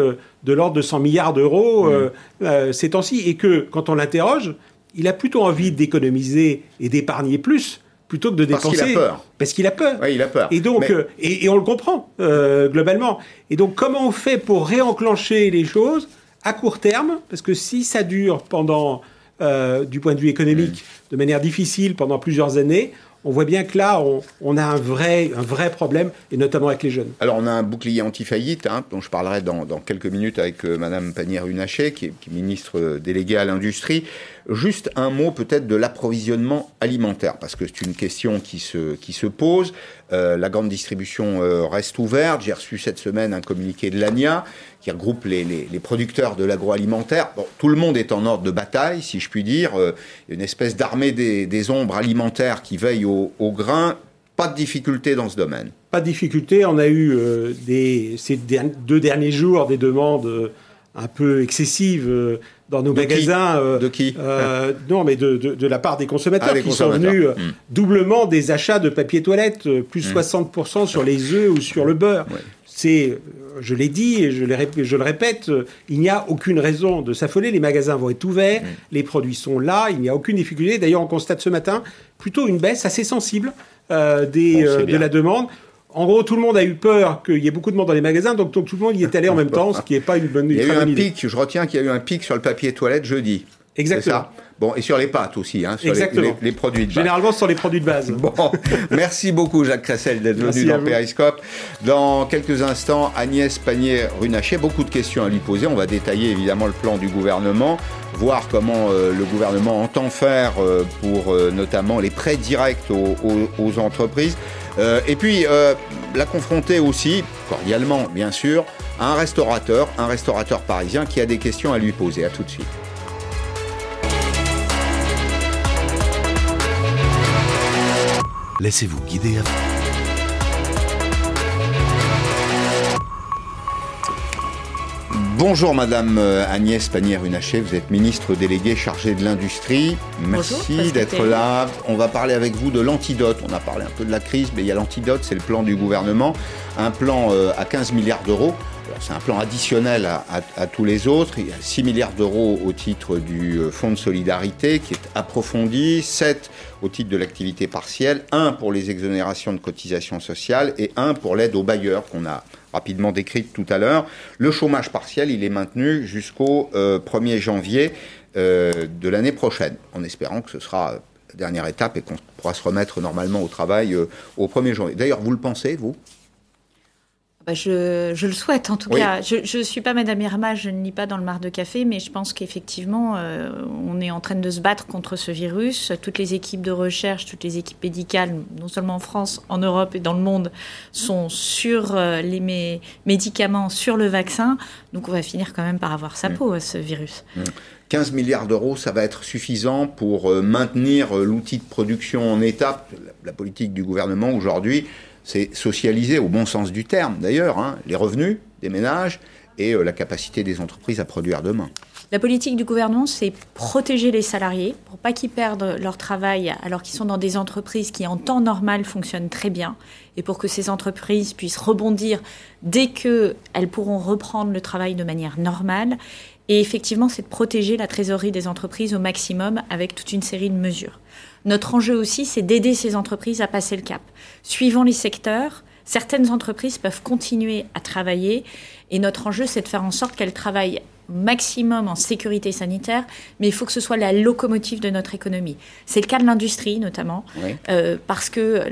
de l'ordre de 100 milliards d'euros euh, euh, ces temps-ci, et que quand on l'interroge, il a plutôt envie d'économiser et d'épargner plus plutôt que de dépenser. Parce qu'il a peur. Parce qu'il a peur. Oui, il a peur. Et donc, euh, et, on le comprend globalement. Et donc, comment on fait pour réenclencher les choses à court terme? Parce que si ça dure pendant, du point de vue économique, de manière difficile pendant plusieurs années, on voit bien que là, on, a un vrai, un vrai problème, et notamment avec les jeunes. Alors, on a un bouclier anti-faillite, hein, dont je parlerai dans, quelques minutes avec Mme euh, Madame Pannier-Runacher, qui, qui, est ministre euh, déléguée à l'industrie. Juste un mot peut-être de l'approvisionnement alimentaire, parce que c'est une question qui se, qui se pose. Euh, la grande distribution euh, reste ouverte. J'ai reçu cette semaine un communiqué de l'ANIA qui regroupe les, les, producteurs de l'agroalimentaire. Bon, tout le monde est en ordre de bataille, si je puis dire. Euh, une espèce d'armée des, des, ombres alimentaires qui veille au, au grain. Pas de difficulté dans ce domaine. Pas de difficulté. On a eu des, ces deux derniers jours des demandes un peu excessives dans nos magasins. Euh, de qui euh, Non, mais de, de, la part des consommateurs ah, qui sont venus euh, hmm. doublement des achats de papier toilette, plus 60% hmm. sur les œufs ou sur le beurre. C'est, je l'ai dit et je, je, le répète, il n'y a aucune raison de s'affoler. Les magasins vont être ouverts, les produits sont là, il n'y a aucune difficulté. D'ailleurs, on constate ce matin plutôt une baisse assez sensible des, de la demande. En gros, tout le monde a eu peur qu'il y ait beaucoup de monde dans les magasins, donc, tout le monde y est allé en même temps, ce qui n'est pas une bonne idée. Il y a eu un pic, je retiens qu'il y a eu un pic sur le papier toilette jeudi. Exactement. Bon, et sur les pâtes aussi, hein, sur Les, produits de base. Généralement sur les produits de base. Bon, merci beaucoup Jacques Cressel d'être venu dans Periscope. Dans quelques instants, Agnès Pannier-Runacher, beaucoup de questions à lui poser. On va détailler évidemment le plan du gouvernement, voir comment euh, le gouvernement entend faire euh, pour euh, notamment les prêts directs aux entreprises. et puis, la confronter aussi, cordialement bien sûr, à un restaurateur, un restaurateur parisien qui a des questions à lui poser. À tout de suite. Laissez-vous guider. Bonjour Madame euh, Agnès Pannier-Runacher, vous êtes ministre déléguée chargée de l'industrie. Merci d'être là. On va parler avec vous de l'antidote. On a parlé un peu de la crise, mais il y a l'antidote, c'est le plan du gouvernement. Un plan euh, à 15 milliards d'euros. C'est un plan additionnel à, tous les autres. Il y a 6 milliards d'euros au titre du euh, Fonds de solidarité qui est approfondi, 7 au titre de l'activité partielle, 1 pour les exonérations de cotisations sociales et 1 pour l'aide aux bailleurs qu'on a rapidement décrite tout à l'heure. Le chômage partiel, il est maintenu jusqu'au 1er euh, janvier euh, de l'année prochaine, en espérant que ce sera la dernière étape et qu'on pourra se remettre normalement au travail au 1er janvier. D'ailleurs, vous le pensez, vous? Bah, je, le souhaite en tout cas. Je ne suis pas Madame Irma, je ne lis pas dans le mar de café, mais je pense qu'effectivement, euh, on est en train de se battre contre ce virus. Toutes les équipes de recherche, toutes les équipes médicales, non seulement en France, en Europe et dans le monde, sont sur euh, les médicaments, sur le vaccin. Donc on va finir quand même par avoir sa mm. peau à ce virus. 15 mm. milliards d'euros, ça va être suffisant pour euh, maintenir l'outil de production en étape. La politique du gouvernement aujourd'hui, c'est socialiser au bon sens du terme d'ailleurs hein, les revenus des ménages et euh, la capacité des entreprises à produire demain. La politique du gouvernement, c'est protéger les salariés pour pas qu'ils perdent leur travail alors qu'ils sont dans des entreprises qui en temps normal fonctionnent très bien et pour que ces entreprises puissent rebondir dès qu'elles pourront reprendre le travail de manière normale. Et effectivement, c'est de protéger la trésorerie des entreprises au maximum avec toute une série de mesures. Notre enjeu aussi, c'est d'aider ces entreprises à passer le cap. Suivant les secteurs, certaines entreprises peuvent continuer à travailler et notre enjeu, c'est de faire en sorte qu'elles travaillent maximum en sécurité sanitaire, mais il faut que ce soit la locomotive de notre économie. C'est le cas de l'industrie notamment, euh, parce que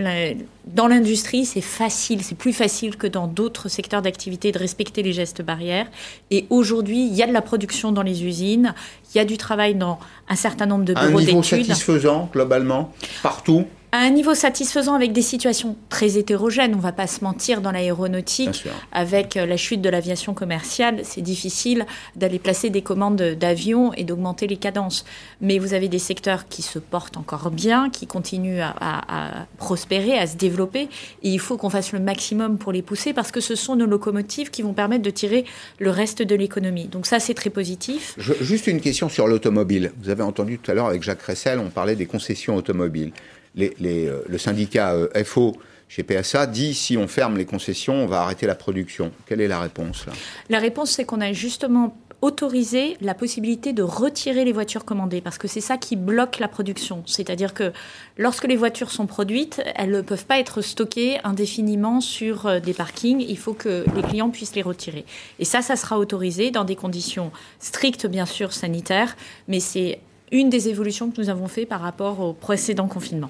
dans l'industrie, c'est facile, c'est plus facile que dans d'autres secteurs d'activité de respecter les gestes barrières. Et aujourd'hui, il y a de la production dans les usines, il y a du travail dans un certain nombre de bureaux d'études. Un niveau satisfaisant globalement, partout? À un niveau satisfaisant avec des situations très hétérogènes. On ne va pas se mentir dans l'aéronautique. Avec euh, la chute de l'aviation commerciale, c'est difficile d'aller placer des commandes d'avions et d'augmenter les cadences. Mais vous avez des secteurs qui se portent encore bien, qui continuent à, prospérer, à se développer. Et il faut qu'on fasse le maximum pour les pousser parce que ce sont nos locomotives qui vont permettre de tirer le reste de l'économie. Donc ça, c'est très positif. juste une question sur l'automobile. Vous avez entendu tout à l'heure avec Jacques Cressel, on parlait des concessions automobiles. Euh, le syndicat euh, FO chez PSA dit si on ferme les concessions, on va arrêter la production. Quelle est la réponse là? La réponse, c'est qu'on a justement autorisé la possibilité de retirer les voitures commandées parce que c'est ça qui bloque la production. C'est-à-dire que lorsque les voitures sont produites, elles ne peuvent pas être stockées indéfiniment sur euh, des parkings. Il faut que les clients puissent les retirer. Et ça, ça sera autorisé dans des conditions strictes, bien sûr, sanitaires, mais c'est une des évolutions que nous avons fait par rapport au précédent confinement.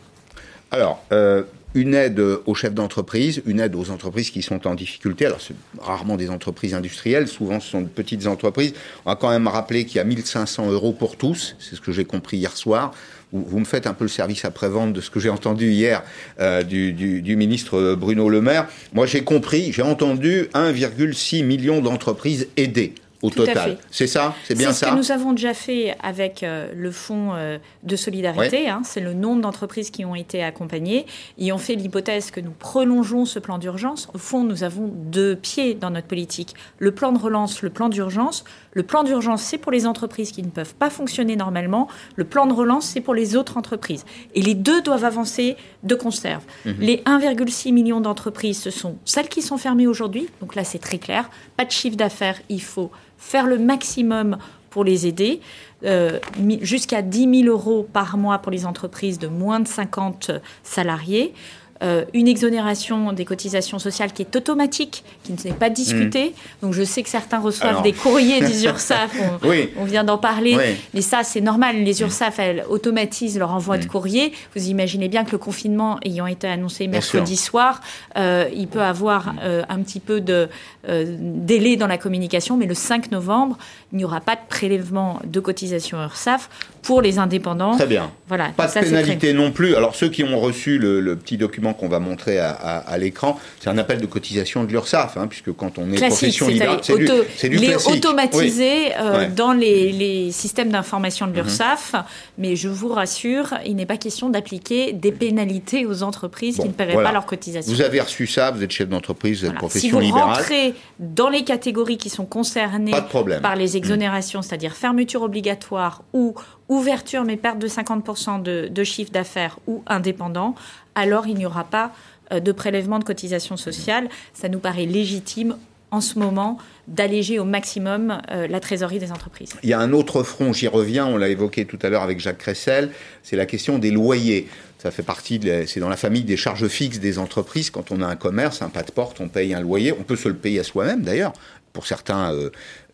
Alors, euh, une aide aux chefs d'entreprise, une aide aux entreprises qui sont en difficulté. Alors, c'est rarement des entreprises industrielles, souvent ce sont de petites entreprises. On va quand même rappeler qu'il y a 1500 euros pour tous, c'est ce que j'ai compris hier soir. Vous, me faites un peu le service après-vente de ce que j'ai entendu hier euh, du, du, ministre Bruno Le Maire. Moi, j'ai compris, j'ai entendu 1,6 million d'entreprises aidées au total. C'est ça? C'est bien ça C'est ce que nous avons déjà fait avec euh, le fonds euh, de solidarité. Hein. c'est le nombre d'entreprises qui ont été accompagnées. Et on fait l'hypothèse que nous prolongeons ce plan d'urgence. Au fond, nous avons deux pieds dans notre politique. Le plan de relance, le plan d'urgence. Le plan d'urgence, c'est pour les entreprises qui ne peuvent pas fonctionner normalement. Le plan de relance, c'est pour les autres entreprises. Et les deux doivent avancer de conserve. Mhm. Les 1,6 million d'entreprises, ce sont celles qui sont fermées aujourd'hui. Donc là, c'est très clair. Pas de chiffre d'affaires, il faut faire le maximum pour les aider, euh, jusqu'à 10 000 euros par mois pour les entreprises de moins de 50 salariés. Euh, une exonération des cotisations sociales qui est automatique, qui ne s'est pas discutée. Hmm. Donc je sais que certains reçoivent des courriers des URSAF, on, vient d'en parler, mais ça c'est normal, les URSAF elles automatisent leur envoi de hmm. courrier. Vous imaginez bien que le confinement ayant été annoncé mercredi soir, euh, il peut avoir euh, un petit peu de délai dans la communication, mais le 5 novembre, il n'y aura pas de prélèvement de cotisation URSAF pour les indépendants. Très bien. Voilà. Pas de pénalité non plus. Alors ceux qui ont reçu le petit document document qu'on va montrer à, l'écran, c'est un appel de cotisation de l'URSSAF, hein, puisque quand on est profession libérale, c'est du, du les automatiser euh, dans les, systèmes d'information de mhm. l'URSSAF, mais je vous rassure, il n'est pas question d'appliquer des pénalités aux entreprises qui ne paieraient pas leurs cotisations. Vous avez reçu ça, vous êtes chef d'entreprise, vous êtes profession libérale. Si vous rentrez dans les catégories qui sont concernées par les exonérations, c'est-à-dire fermeture obligatoire ou ouverture mais perte de 50% de, de chiffre d'affaires ou indépendant, alors il n'y aura pas euh, de prélèvement de cotisation sociale. Ça nous paraît légitime en ce moment d'alléger au maximum euh, la trésorerie des entreprises. Il y a un autre front, j'y reviens, on l'a évoqué tout à l'heure avec Jacques Cressel, c'est la question des loyers. Ça fait partie, c'est dans la famille des charges fixes des entreprises. Quand on a un commerce, un pas de porte, on paye un loyer. On peut se le payer à soi-même d'ailleurs pour certains euh,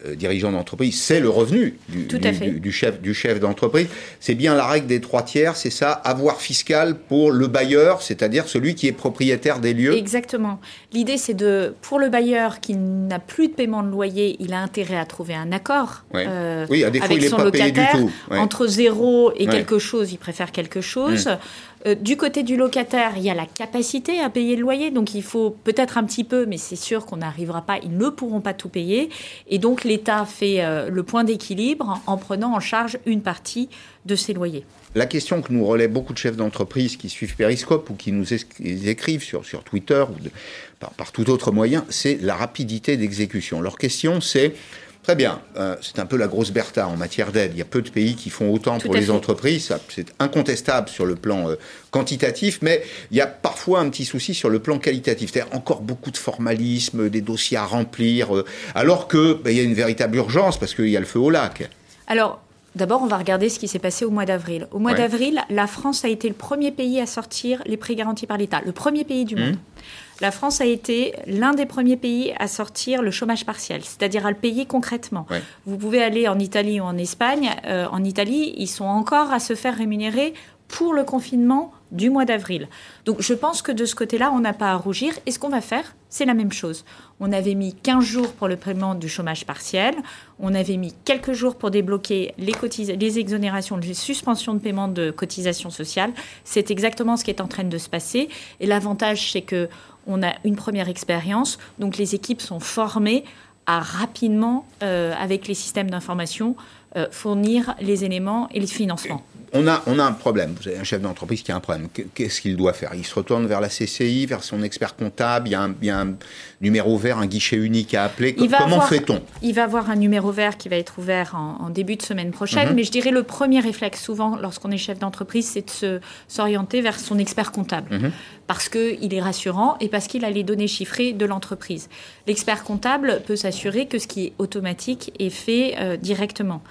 euh, dirigeants d'entreprise, c'est le revenu du, chef, du chef d'entreprise. C'est bien la règle des trois tiers, c'est ça, avoir fiscal pour le bailleur, c'est-à-dire celui qui est propriétaire des lieux. Exactement. L'idée, c'est de, pour le bailleur qui n'a plus de paiement de loyer, il a intérêt à trouver un accord euh, oui, à défaut, avec il son pas locataire. Payé du tout. Entre zéro et quelque chose, il préfère quelque chose. Mm. Euh, du côté du locataire, il y a la capacité à payer le loyer, donc il faut peut-être un petit peu, mais c'est sûr qu'on n'arrivera pas, ils ne pourront pas tout payer. Et donc l'État fait euh, le point d'équilibre en prenant en charge une partie de ses loyers. La question que nous relaient beaucoup de chefs d'entreprise qui suivent Periscope ou qui nous écrivent sur, sur Twitter ou par, par tout autre moyen, c'est la rapidité d'exécution. Leur question, c'est Très bien. Euh, c'est un peu la grosse Bertha en matière d'aide. Il y a peu de pays qui font autant pour les entreprises. C'est incontestable sur le plan euh, quantitatif, mais il y a parfois un petit souci sur le plan qualitatif. C'est-à-dire encore beaucoup de formalisme, des dossiers à remplir, euh, alors qu'il ben, y a une véritable urgence parce qu'il y a le feu au lac. Alors, D'abord, on va regarder ce qui s'est passé au mois d'avril. Au mois d'avril, la France a été le premier pays à sortir les prêts garantis par l'État, le premier pays du mmh. monde la France a été l'un des premiers pays à sortir le chômage partiel, c'est-à-dire à le payer concrètement. Vous pouvez aller en Italie ou en Espagne. Euh, en Italie, ils sont encore à se faire rémunérer pour le confinement du mois d'avril. Donc je pense que de ce côté-là, on n'a pas à rougir. Et ce qu'on va faire, c'est la même chose. On avait mis 15 jours pour le paiement du chômage partiel, on avait mis quelques jours pour débloquer les, les exonérations, les suspensions de paiement de cotisations sociales. C'est exactement ce qui est en train de se passer. Et l'avantage, c'est que on a une première expérience, donc les équipes sont formées à rapidement, euh, avec les systèmes d'information, euh, fournir les éléments et les financements on a, on a un problème. Vous avez un chef d'entreprise qui a un problème. Qu'est-ce qu'il doit faire? Il se retourne vers la CCI, vers son expert comptable. Il y, a un, un numéro vert, un guichet unique à appeler. Comment fait-on? Il va avoir un numéro vert qui va être ouvert en, début de semaine prochaine. Mhm. Mais je dirais le premier réflexe, souvent, lorsqu'on est chef d'entreprise, c'est de s'orienter vers son expert comptable. Mhm. Parce qu'il est rassurant et parce qu'il a les données chiffrées de l'entreprise. L'expert comptable peut s'assurer que ce qui est automatique est fait euh, directement.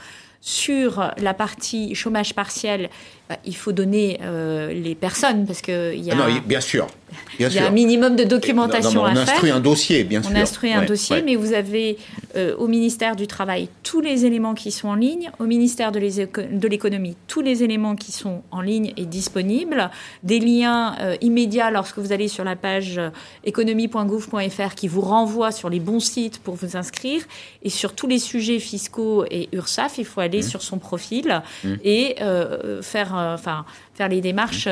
Sur la partie chômage partiel, bah, il faut donner euh, les personnes parce qu'il y a. Ah non, bien sûr. il y a un minimum de documentation à faire. On instruit un dossier, bien sûr. On instruit un dossier, mais vous avez euh, au ministère du Travail tous les éléments qui sont en ligne, au ministère de l'Économie tous les éléments qui sont en ligne et disponibles, des liens euh, immédiats lorsque vous allez sur la page économie.gouv.fr qui vous renvoie sur les bons sites pour vous inscrire, et sur tous les sujets fiscaux et URSAF, il faut aller mmh. sur son profil mmh. et faire enfin, faire les démarches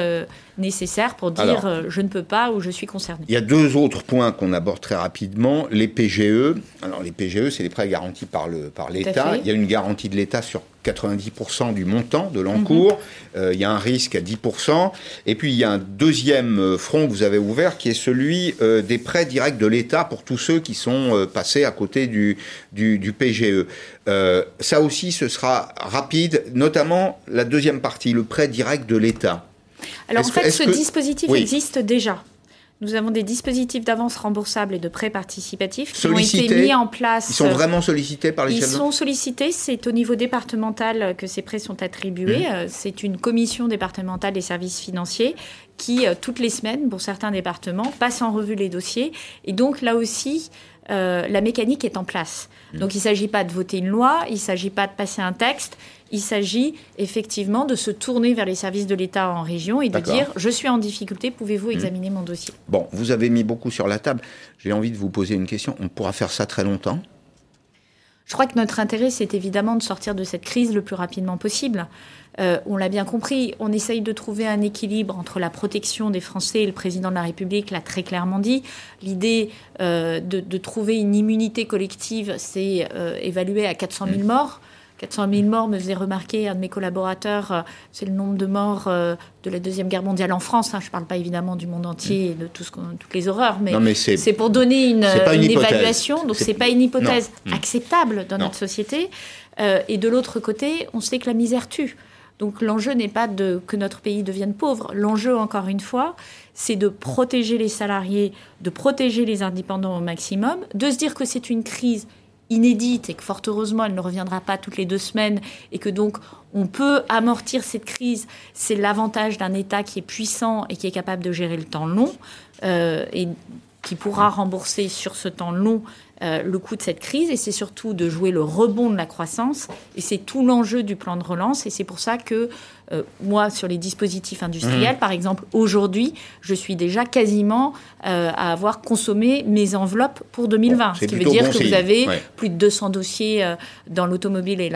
euh, nécessaires pour dire euh, je ne peux pas ou je suis concerné. Il y a deux autres points qu'on aborde très rapidement. Les PGE. Alors, les PGE, c'est les prêts garantis par l'État. Par il y a une garantie de l'État sur 90% du montant de l'encours. Mhm. il y a un risque à 10%. Et puis, il y a un deuxième front que vous avez ouvert qui est celui des prêts directs de l'État pour tous ceux qui sont passés à côté du, du, du PGE. ça aussi, ce sera rapide, notamment la deuxième partie, le prêt direct de l'État alors en fait, ce dispositif existe déjà. Nous avons des dispositifs d'avance remboursable et de prêts participatifs qui ont été mis en place. Ils sont vraiment sollicités par les Ils sont sollicités. C'est au niveau départemental que ces prêts sont attribués. Mmh. Euh, c'est une commission départementale des services financiers qui, euh, toutes les semaines, pour certains départements, passe en revue les dossiers. Et donc là aussi, euh, la mécanique est en place. Mmh. Donc il ne s'agit pas de voter une loi, il ne s'agit pas de passer un texte, il s'agit effectivement de se tourner vers les services de l'État en région et de dire je suis en difficulté, pouvez-vous mmh. examiner mon dossier? Bon, vous avez mis beaucoup sur la table. J'ai envie de vous poser une question. On pourra faire ça très longtemps? Je crois que notre intérêt, c'est évidemment de sortir de cette crise le plus rapidement possible. Euh, on l'a bien compris, on essaye de trouver un équilibre entre la protection des Français et le président de la République l'a très clairement dit. L'idée euh, de, trouver une immunité collective, c'est euh, évalué à 400 000 mmh. morts. 400 000 morts me faisait remarquer un de mes collaborateurs, c'est le nombre de morts de la Deuxième Guerre mondiale en France. Hein. Je ne parle pas évidemment du monde entier et de tout ce toutes les horreurs, mais, c'est pour donner une, évaluation. Donc ce n'est pas une hypothèse mmh. acceptable dans notre société. et de l'autre côté, on sait que la misère tue. Donc l'enjeu n'est pas de, que notre pays devienne pauvre. L'enjeu, encore une fois, c'est de protéger les salariés, de protéger les indépendants au maximum, de se dire que c'est une crise inédite et que fort heureusement elle ne reviendra pas toutes les deux semaines et que donc on peut amortir cette crise. C'est l'avantage d'un État qui est puissant et qui est capable de gérer le temps long euh, et qui pourra rembourser sur ce temps long euh, le coût de cette crise. Et c'est surtout de jouer le rebond de la croissance. Et c'est tout l'enjeu du plan de relance. Et c'est pour ça que euh, moi, sur les dispositifs industriels, mmh. par exemple, aujourd'hui, je suis déjà quasiment euh, à avoir consommé mes enveloppes pour 2020. ce qui veut dire que vous avez plus de 200 dossiers dans l'automobile et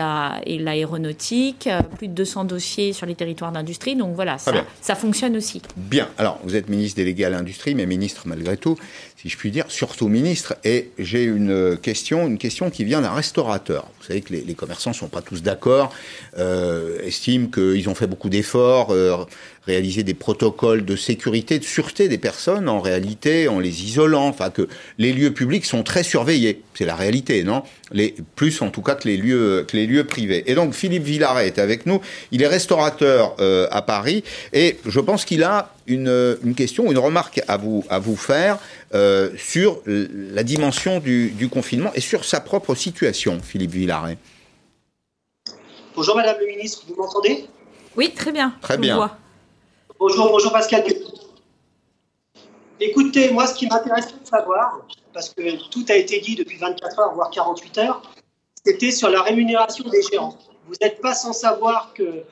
l'aéronautique, plus de 200 dossiers sur les territoires d'industrie. Donc voilà, ça, ça fonctionne aussi. Bien. Alors, vous êtes ministre délégué à l'industrie, mais ministre malgré tout si je puis dire, surtout ministre. Et j'ai une question, une question qui vient d'un restaurateur. Vous savez que les, commerçants ne sont pas tous d'accord, euh, estiment qu'ils ont fait beaucoup d'efforts, euh, réalisé des protocoles de sécurité, de sûreté des personnes, en réalité, en les isolant, enfin que les lieux publics sont très surveillés. C'est la réalité, non? Les, Plus en tout cas que les lieux, que les lieux privés. Et donc Philippe Villaret est avec nous. Il est restaurateur euh, à Paris et je pense qu'il a une, une, question, une remarque à vous, à vous faire euh, sur la dimension du, du, confinement et sur sa propre situation, Philippe Villaret. Bonjour Madame le Ministre, vous m'entendez? Oui, très bien. Très bien. Bonjour, bonjour Pascal. Écoutez, moi, ce qui m'intéresse de savoir, parce que tout a été dit depuis 24 heures, voire 48 heures, c'était sur la rémunération des gérants. Vous n'êtes pas sans savoir que euh,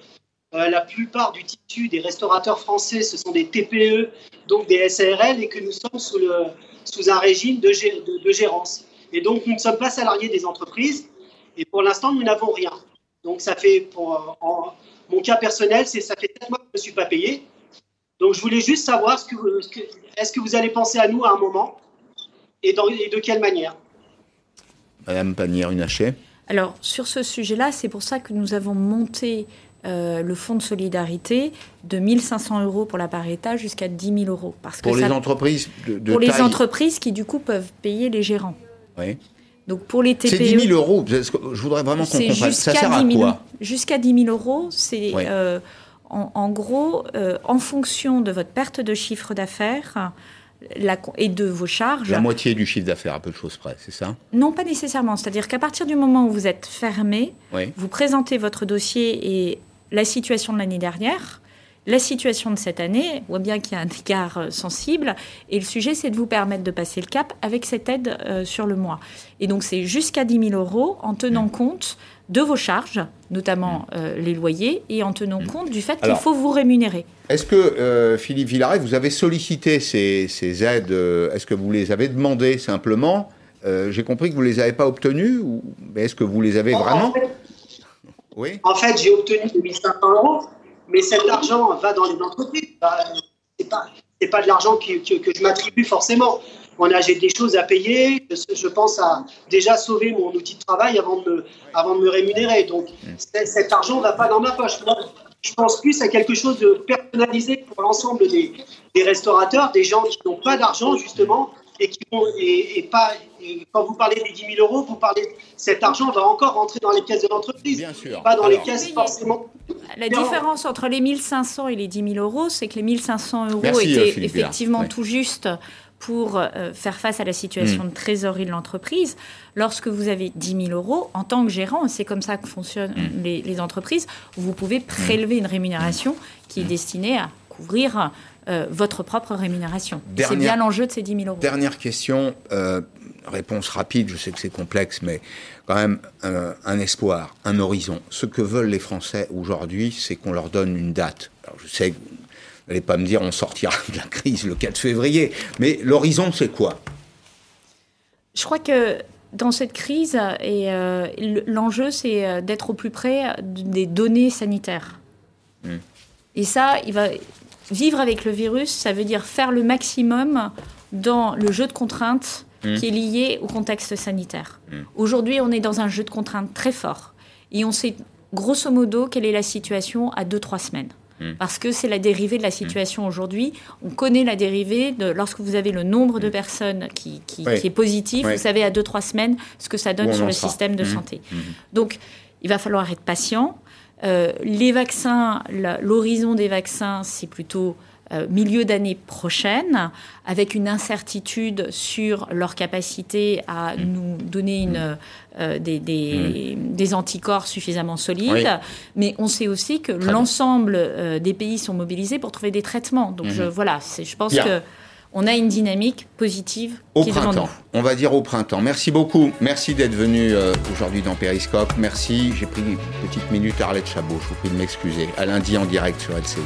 la plupart du tissu des restaurateurs français, ce sont des TPE, donc des SARL, et que nous sommes sous, un régime de, gérance. Et donc, nous ne sommes pas salariés des entreprises, et pour l'instant, nous n'avons rien. Donc, ça fait, pour, mon cas personnel, ça fait 7 mois que je ne suis pas payé. Donc, je voulais juste savoir, est-ce que, est que, vous allez penser à nous à un moment et, de quelle manière? Madame Pannier-Runacher Alors, sur ce sujet-là, c'est pour ça que nous avons monté euh, le fonds de solidarité de 1500 euros pour la État jusqu'à 10 000 euros. Parce pour les entreprises de, Pour les entreprises qui, du coup, peuvent payer les gérants. Oui. Donc pour les TPE. C'est 10 000 euros. Je voudrais vraiment qu'on comprenne. Ça sert à quoi Jusqu'à 10 000 euros, c'est euh, en, gros, euh, en fonction de votre perte de chiffre d'affaires et de vos charges. La moitié du chiffre d'affaires, à peu de choses près, c'est ça? Non, pas nécessairement. C'est-à-dire qu'à partir du moment où vous êtes fermé, vous présentez votre dossier et la situation de l'année dernière, la situation de cette année, on voit bien qu'il y a un écart euh, sensible, et le sujet, c'est de vous permettre de passer le cap avec cette aide euh, sur le mois. Et donc, c'est jusqu'à 10 000 euros en tenant mmh. compte de vos charges, notamment mmh. euh, les loyers, et en tenant mmh. compte du fait qu'il faut vous rémunérer. Est-ce que, Philippe Villaret, vous avez sollicité ces, aides Est-ce que vous les avez demandées simplement J'ai compris que vous ne les avez pas obtenues, ou... mais est-ce que vous les avez vraiment Oui. En fait, j'ai obtenu 2500 euros mais cet argent va dans les entreprises. Pas, pas de l'argent que, je m'attribue forcément. j'ai des choses à payer. Je pense à déjà sauver mon outil de travail avant de me, avant de me rémunérer. Donc, cet argent ne va pas dans ma poche. je pense plus à quelque chose de personnalisé pour l'ensemble des restaurateurs, des gens qui n'ont pas d'argent, justement, et qui vont, et, pas, quand vous parlez des 10 000 euros, vous parlez, cet argent va encore rentrer dans les caisses de l'entreprise. Bien sûr. Pas dans les caisses forcément. La différence entre les 1500 et les 10 000 euros, c'est que les 1500 euros étaient effectivement tout juste pour euh, faire face à la situation hmm. de trésorerie de l'entreprise. Lorsque vous avez 10 000 euros, en tant que gérant, c'est comme ça que fonctionnent hmm. les, entreprises, vous pouvez prélever une rémunération qui est hmm. destinée à couvrir euh, votre propre rémunération. C'est bien l'enjeu de ces 10 000 euros. Dernière question, euh, réponse rapide, je sais que c'est complexe, mais quand même euh, un espoir, un horizon. Ce que veulent les Français aujourd'hui, c'est qu'on leur donne une date. Alors je sais que vous n'allez pas me dire on sortira de la crise le 4 février, mais l'horizon c'est quoi? Je crois que dans cette crise, et l'enjeu, c'est d'être au plus près des données sanitaires. Hmm. Et ça, il va vivre avec le virus, ça veut dire faire le maximum dans le jeu de contraintes hmm. qui est lié au contexte sanitaire. Hmm. Aujourd'hui, on est dans un jeu de contraintes très fort. Et on sait grosso modo quelle est la situation à 2-3 semaines. Hmm. Parce que c'est la dérivée de la situation aujourd'hui. On connaît la dérivée de lorsque vous avez le nombre de personnes qui, qui, est positif, vous savez à 2-3 semaines ce que ça donne sur le système de santé. Donc, il va falloir être patient. Euh, les vaccins, l'horizon des vaccins, c'est plutôt euh, milieu d'année prochaine, avec une incertitude sur leur capacité à mm. nous donner une, euh, des, mm. des, anticorps suffisamment solides. Mais on sait aussi que l'ensemble des pays sont mobilisés pour trouver des traitements. Donc je, mm-hmm. voilà, je pense que on a une dynamique positive au printemps. On va dire au printemps. Merci beaucoup. Merci d'être venu euh, aujourd'hui dans Periscope. Merci. J'ai pris une petite minute à Arlette Chabot. Je vous prie de m'excuser. À lundi en direct sur LCI.